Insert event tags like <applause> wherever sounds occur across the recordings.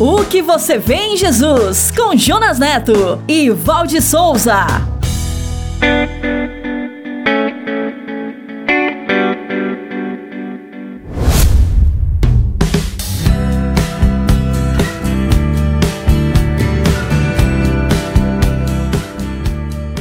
O que você vê em Jesus, com Jonas Neto e Valde Souza.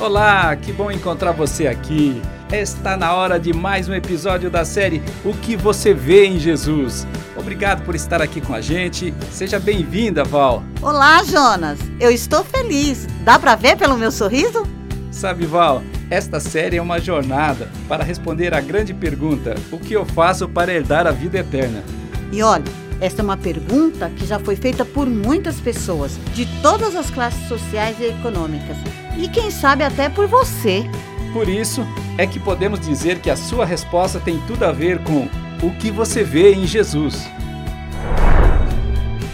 Olá, que bom encontrar você aqui. Está na hora de mais um episódio da série O que você vê em Jesus. Obrigado por estar aqui com a gente. Seja bem-vinda, Val. Olá, Jonas. Eu estou feliz. Dá para ver pelo meu sorriso? Sabe, Val, esta série é uma jornada para responder a grande pergunta: o que eu faço para herdar a vida eterna? E olha, esta é uma pergunta que já foi feita por muitas pessoas, de todas as classes sociais e econômicas. E quem sabe até por você. Por isso é que podemos dizer que a sua resposta tem tudo a ver com o que você vê em Jesus.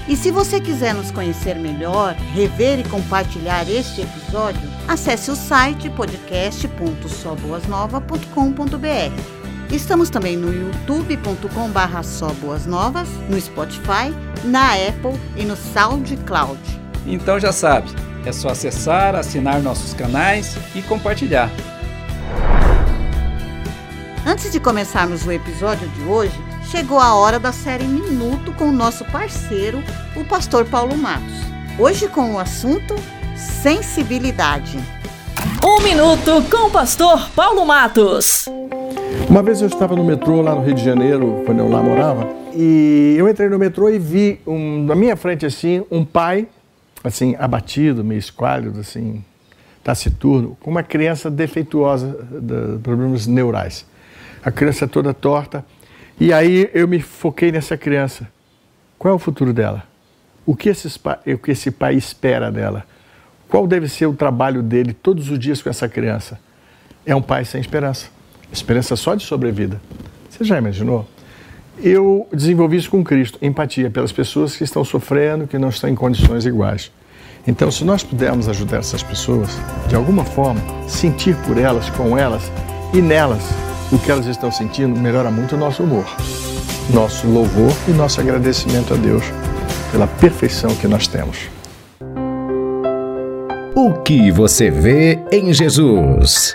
E se você quiser nos conhecer melhor, rever e compartilhar este episódio, acesse o site podcast.soboasnova.com.br. Estamos também no youtube.com/barra Novas, no Spotify, na Apple e no SoundCloud. Então já sabe, é só acessar, assinar nossos canais e compartilhar. Antes de começarmos o episódio de hoje, chegou a hora da série Minuto com o nosso parceiro, o pastor Paulo Matos. Hoje com o assunto Sensibilidade. Um minuto com o pastor Paulo Matos. Uma vez eu estava no metrô lá no Rio de Janeiro, quando eu lá morava, e eu entrei no metrô e vi um, na minha frente assim um pai, assim abatido, meio esquálido, assim taciturno, com uma criança defeituosa de problemas neurais a criança toda torta. E aí eu me foquei nessa criança. Qual é o futuro dela? O que, esses, o que esse pai espera dela? Qual deve ser o trabalho dele todos os dias com essa criança? É um pai sem esperança. Esperança só de sobrevida. Você já imaginou? Eu desenvolvi isso com Cristo, empatia pelas pessoas que estão sofrendo, que não estão em condições iguais. Então, se nós pudermos ajudar essas pessoas, de alguma forma, sentir por elas, com elas e nelas, o que elas estão sentindo melhora muito o nosso humor, nosso louvor e nosso agradecimento a Deus pela perfeição que nós temos. O que você vê em Jesus?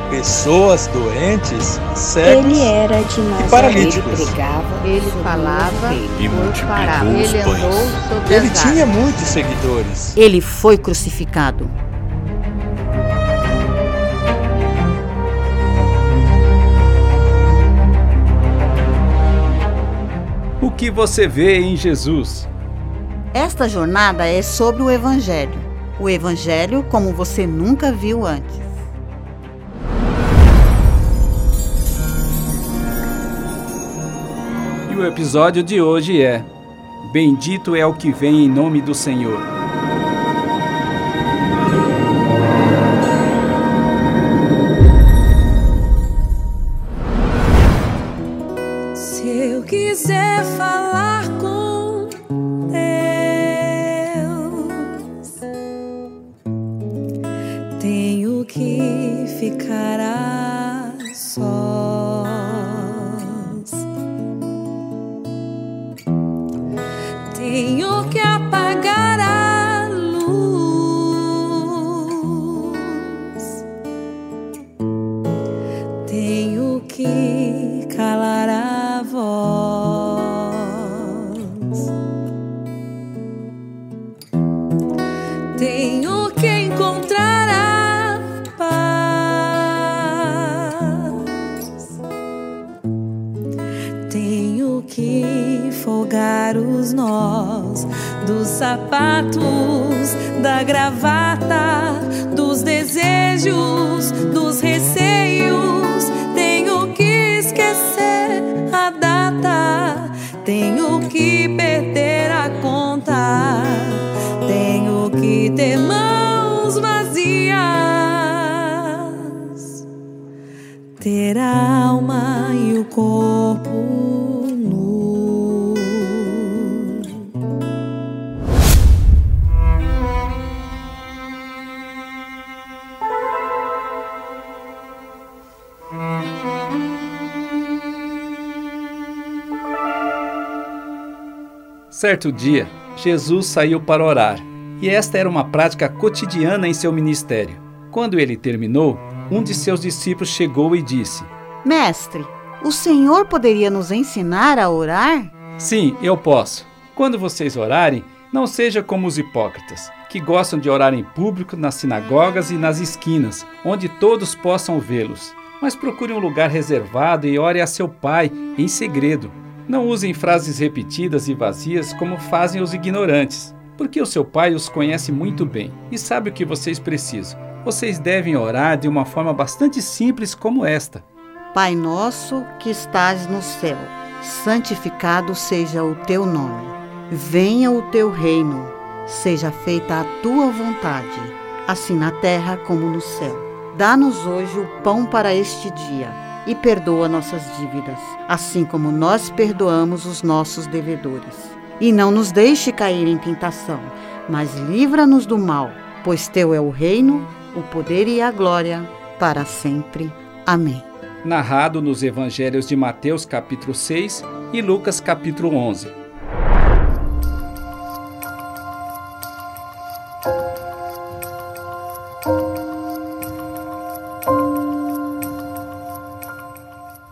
pessoas doentes, cegos ele era de e paralíticos. Ele pregava, ele falava e multiplicou os ele pães. Ele tinha muitos seguidores. Ele foi crucificado. O que você vê em Jesus? Esta jornada é sobre o Evangelho. O Evangelho como você nunca viu antes. O episódio de hoje é Bendito é o que vem em nome do Senhor. you. Certo dia, Jesus saiu para orar, e esta era uma prática cotidiana em seu ministério. Quando ele terminou, um de seus discípulos chegou e disse: Mestre, o Senhor poderia nos ensinar a orar? Sim, eu posso. Quando vocês orarem, não seja como os hipócritas, que gostam de orar em público nas sinagogas e nas esquinas, onde todos possam vê-los. Mas procure um lugar reservado e ore a seu Pai em segredo. Não usem frases repetidas e vazias como fazem os ignorantes, porque o seu Pai os conhece muito bem e sabe o que vocês precisam. Vocês devem orar de uma forma bastante simples como esta. Pai nosso que estás no céu, santificado seja o teu nome. Venha o teu reino, seja feita a tua vontade, assim na terra como no céu. Dá-nos hoje o pão para este dia e perdoa nossas dívidas, assim como nós perdoamos os nossos devedores. E não nos deixe cair em tentação, mas livra-nos do mal, pois teu é o reino, o poder e a glória, para sempre. Amém. Narrado nos evangelhos de Mateus capítulo 6 e Lucas capítulo 11.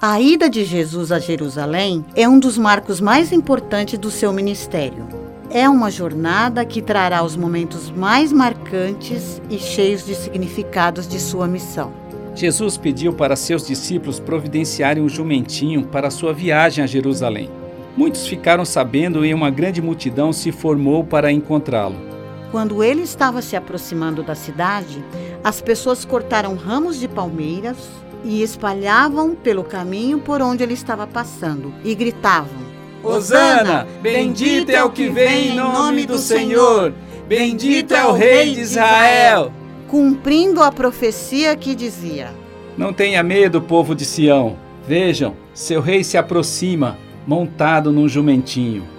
A ida de Jesus a Jerusalém é um dos marcos mais importantes do seu ministério. É uma jornada que trará os momentos mais marcantes e cheios de significados de sua missão. Jesus pediu para seus discípulos providenciarem um jumentinho para sua viagem a Jerusalém. Muitos ficaram sabendo e uma grande multidão se formou para encontrá-lo. Quando ele estava se aproximando da cidade, as pessoas cortaram ramos de palmeiras e espalhavam pelo caminho por onde ele estava passando e gritavam: Hosana, bendito é o que vem em nome do Senhor, bendito é o Rei de Israel. Cumprindo a profecia que dizia: Não tenha medo, povo de Sião. Vejam, seu rei se aproxima, montado num jumentinho.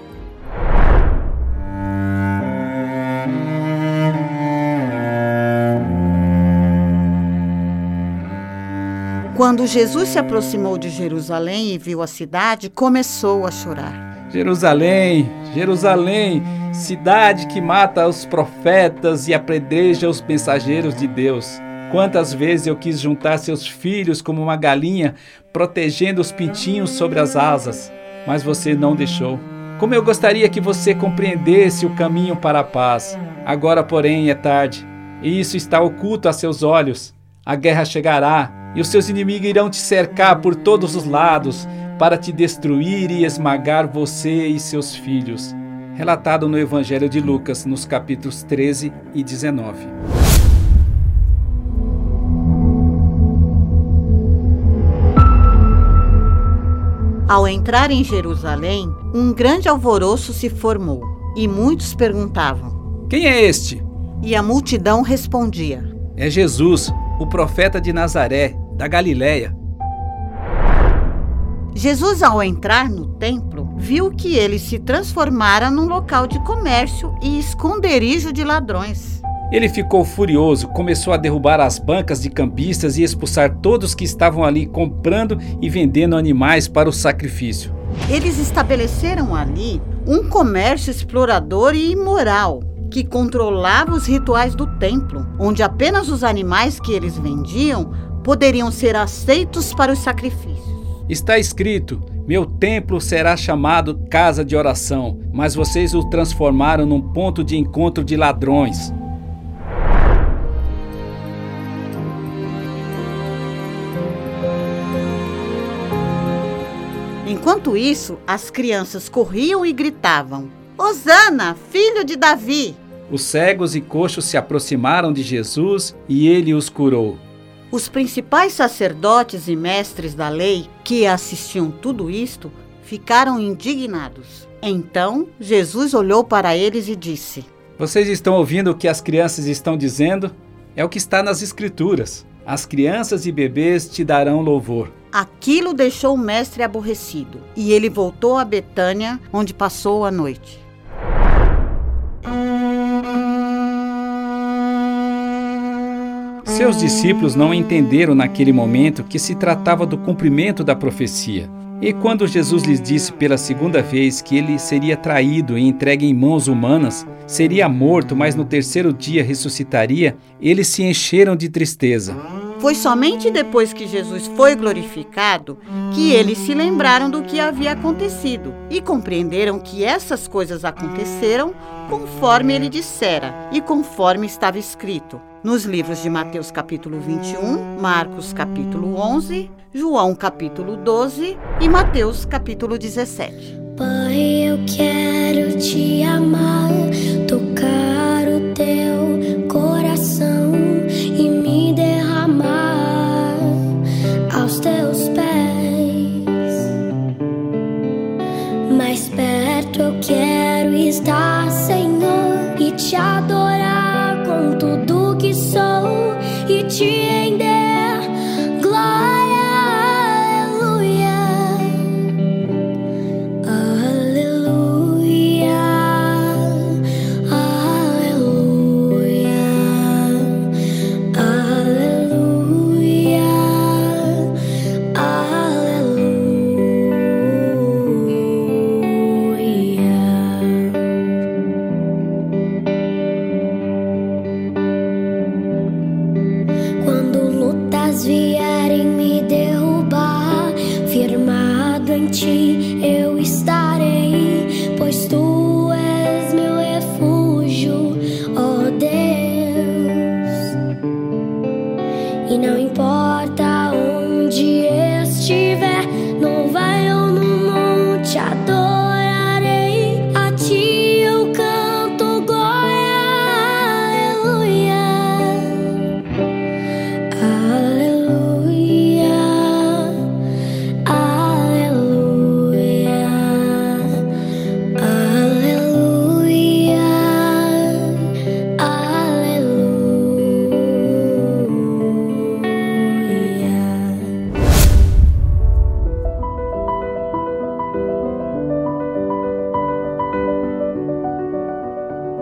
Quando Jesus se aproximou de Jerusalém e viu a cidade, começou a chorar. Jerusalém, Jerusalém, cidade que mata os profetas e apredreja os mensageiros de Deus. Quantas vezes eu quis juntar seus filhos como uma galinha, protegendo os pintinhos sobre as asas, mas você não deixou. Como eu gostaria que você compreendesse o caminho para a paz. Agora, porém, é tarde, e isso está oculto a seus olhos. A guerra chegará, e os seus inimigos irão te cercar por todos os lados para te destruir e esmagar você e seus filhos. Relatado no Evangelho de Lucas, nos capítulos 13 e 19. Ao entrar em Jerusalém, um grande alvoroço se formou e muitos perguntavam: Quem é este? E a multidão respondia: É Jesus, o profeta de Nazaré, da Galiléia. Jesus, ao entrar no templo, viu que ele se transformara num local de comércio e esconderijo de ladrões. Ele ficou furioso, começou a derrubar as bancas de cambistas e expulsar todos que estavam ali comprando e vendendo animais para o sacrifício. Eles estabeleceram ali um comércio explorador e imoral que controlava os rituais do templo, onde apenas os animais que eles vendiam poderiam ser aceitos para os sacrifícios. Está escrito: Meu templo será chamado casa de oração, mas vocês o transformaram num ponto de encontro de ladrões. Enquanto isso, as crianças corriam e gritavam: Hosana, filho de Davi! Os cegos e coxos se aproximaram de Jesus e ele os curou. Os principais sacerdotes e mestres da lei que assistiam tudo isto ficaram indignados. Então Jesus olhou para eles e disse: Vocês estão ouvindo o que as crianças estão dizendo? É o que está nas Escrituras. As crianças e bebês te darão louvor. Aquilo deixou o mestre aborrecido e ele voltou a Betânia, onde passou a noite. Seus discípulos não entenderam naquele momento que se tratava do cumprimento da profecia. E quando Jesus lhes disse pela segunda vez que ele seria traído e entregue em mãos humanas, seria morto, mas no terceiro dia ressuscitaria, eles se encheram de tristeza. Foi somente depois que Jesus foi glorificado que eles se lembraram do que havia acontecido e compreenderam que essas coisas aconteceram conforme ele dissera e conforme estava escrito nos livros de Mateus capítulo 21, Marcos capítulo 11, João capítulo 12 e Mateus capítulo 17. Pai, eu quero te amar, tocar o teu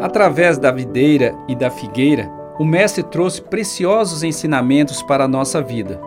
Através da videira e da figueira, o Mestre trouxe preciosos ensinamentos para a nossa vida.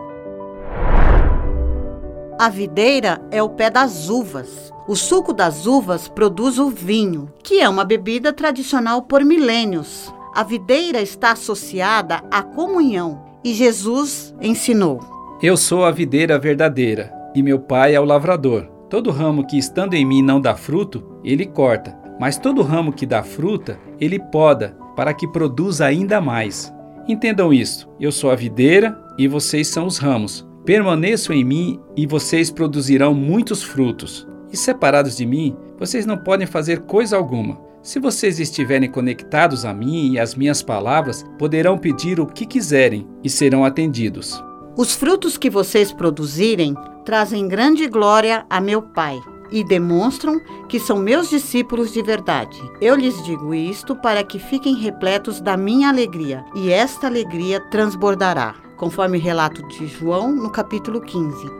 A videira é o pé das uvas. O suco das uvas produz o vinho, que é uma bebida tradicional por milênios. A videira está associada à comunhão e Jesus ensinou. Eu sou a videira verdadeira, e meu pai é o lavrador. Todo ramo que estando em mim não dá fruto, ele corta, mas todo ramo que dá fruta, ele poda, para que produza ainda mais. Entendam isso: eu sou a videira e vocês são os ramos. Permaneçam em mim e vocês produzirão muitos frutos. E separados de mim, vocês não podem fazer coisa alguma. Se vocês estiverem conectados a mim e às minhas palavras, poderão pedir o que quiserem e serão atendidos. Os frutos que vocês produzirem trazem grande glória a meu Pai e demonstram que são meus discípulos de verdade. Eu lhes digo isto para que fiquem repletos da minha alegria, e esta alegria transbordará, conforme relato de João no capítulo 15.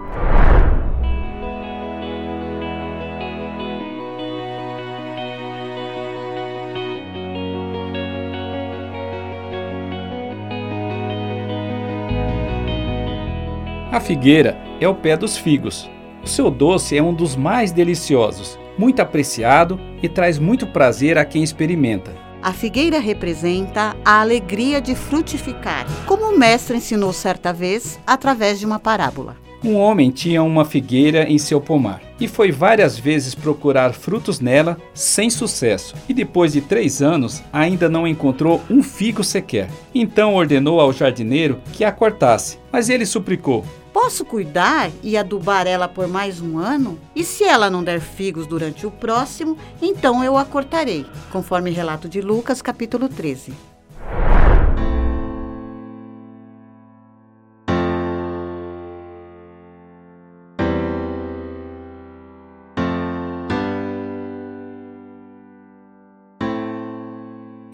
A figueira é o pé dos figos. O seu doce é um dos mais deliciosos, muito apreciado e traz muito prazer a quem experimenta. A figueira representa a alegria de frutificar, como o mestre ensinou certa vez através de uma parábola. Um homem tinha uma figueira em seu pomar e foi várias vezes procurar frutos nela sem sucesso. E depois de três anos ainda não encontrou um figo sequer. Então ordenou ao jardineiro que a cortasse, mas ele suplicou: Posso cuidar e adubar ela por mais um ano? E se ela não der figos durante o próximo, então eu a cortarei, conforme relato de Lucas, capítulo 13.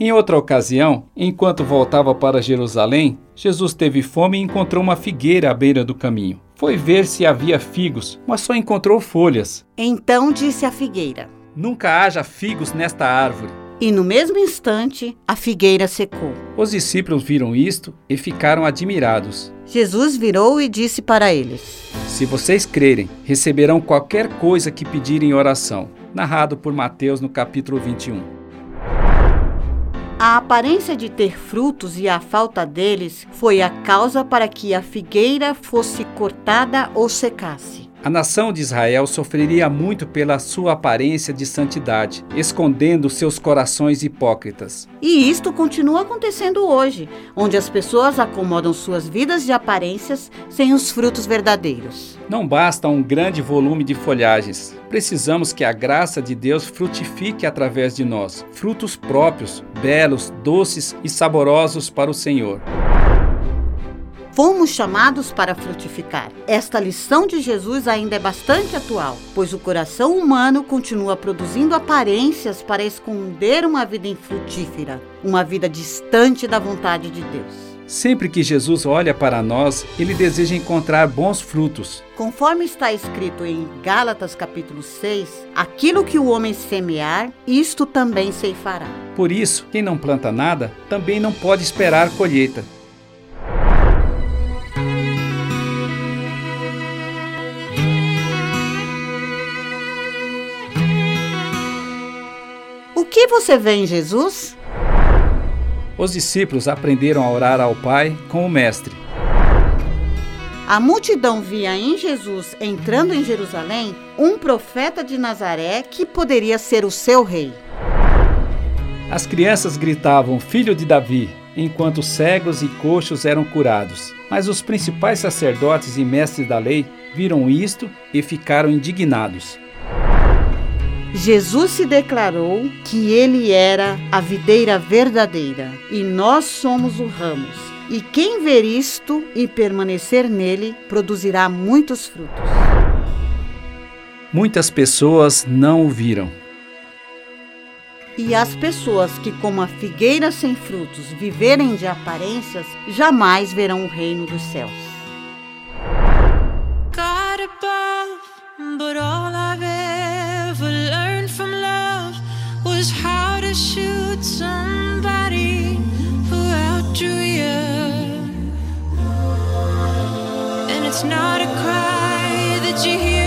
Em outra ocasião, enquanto voltava para Jerusalém, Jesus teve fome e encontrou uma figueira à beira do caminho. Foi ver se havia figos, mas só encontrou folhas. Então disse a figueira: Nunca haja figos nesta árvore. E no mesmo instante, a figueira secou. Os discípulos viram isto e ficaram admirados. Jesus virou e disse para eles: Se vocês crerem, receberão qualquer coisa que pedirem em oração. Narrado por Mateus no capítulo 21. A aparência de ter frutos e a falta deles foi a causa para que a figueira fosse cortada ou secasse. A nação de Israel sofreria muito pela sua aparência de santidade, escondendo seus corações hipócritas. E isto continua acontecendo hoje, onde as pessoas acomodam suas vidas de aparências sem os frutos verdadeiros. Não basta um grande volume de folhagens. Precisamos que a graça de Deus frutifique através de nós, frutos próprios, belos, doces e saborosos para o Senhor. Fomos chamados para frutificar. Esta lição de Jesus ainda é bastante atual, pois o coração humano continua produzindo aparências para esconder uma vida infrutífera, uma vida distante da vontade de Deus. Sempre que Jesus olha para nós, ele deseja encontrar bons frutos. Conforme está escrito em Gálatas capítulo 6, aquilo que o homem semear, isto também ceifará. Por isso, quem não planta nada, também não pode esperar colheita. Que você vê em Jesus? Os discípulos aprenderam a orar ao Pai com o Mestre. A multidão via em Jesus, entrando em Jerusalém, um profeta de Nazaré que poderia ser o seu rei. As crianças gritavam: Filho de Davi, enquanto cegos e coxos eram curados. Mas os principais sacerdotes e mestres da lei viram isto e ficaram indignados. Jesus se declarou que ele era a videira verdadeira e nós somos o ramos. E quem ver isto e permanecer nele produzirá muitos frutos. Muitas pessoas não o viram. E as pessoas que, como a figueira sem frutos, viverem de aparências, jamais verão o reino dos céus. God above, but all I've how to shoot somebody who outdrew you. And it's not a cry that you hear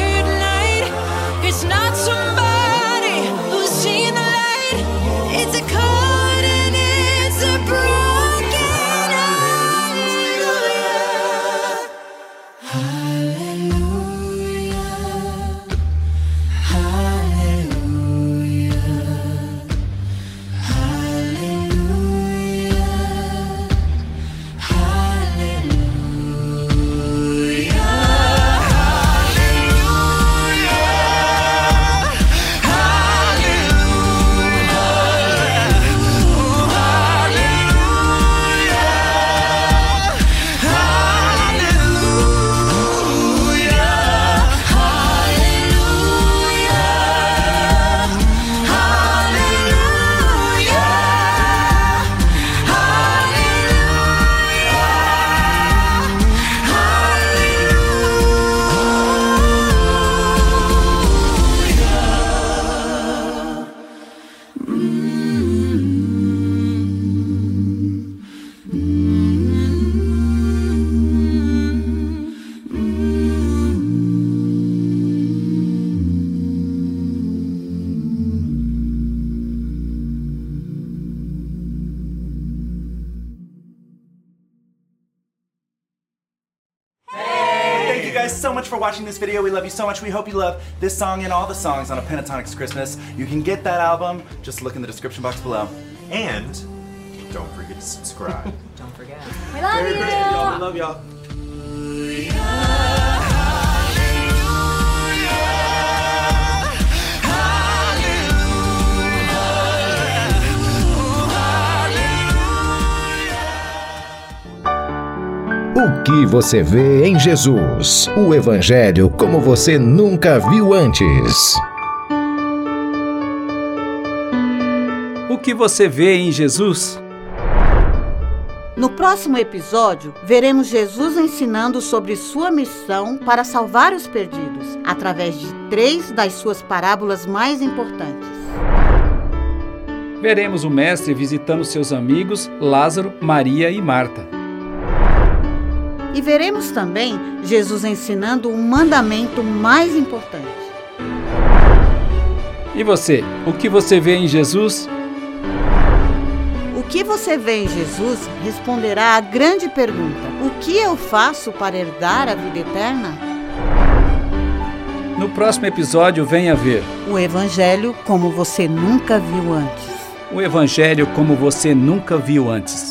guys so much for watching this video. We love you so much. We hope you love this song and all the songs on a Pentatonics Christmas. You can get that album. Just look in the description box below. And don't forget to subscribe. <laughs> Don't forget. We love Merry you. Christmas, y'all. We love y'all. O que você vê em Jesus? O Evangelho como você nunca viu antes. O que você vê em Jesus? No próximo episódio, veremos Jesus ensinando sobre sua missão para salvar os perdidos, através de três das suas parábolas mais importantes. Veremos o Mestre visitando seus amigos Lázaro, Maria e Marta. E veremos também Jesus ensinando o mandamento mais importante. E você, o que você vê em Jesus? O que você vê em Jesus responderá à grande pergunta: o que eu faço para herdar a vida eterna? No próximo episódio, venha ver O Evangelho como você nunca viu antes. o Evangelho como você nunca viu antes.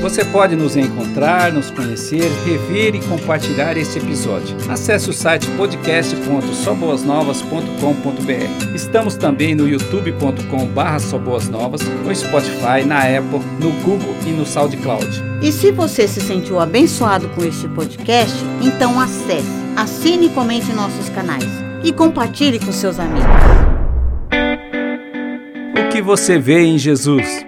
Você pode nos encontrar, nos conhecer, rever e compartilhar este episódio. Acesse o site podcast.soboasnovas.com.br. Estamos também no youtube.com.br soboasnovas, no Spotify, na Apple, no Google e no SoundCloud. E se você se sentiu abençoado com este podcast, então acesse, assine e comente nossos canais e compartilhe com seus amigos. O que você vê em Jesus?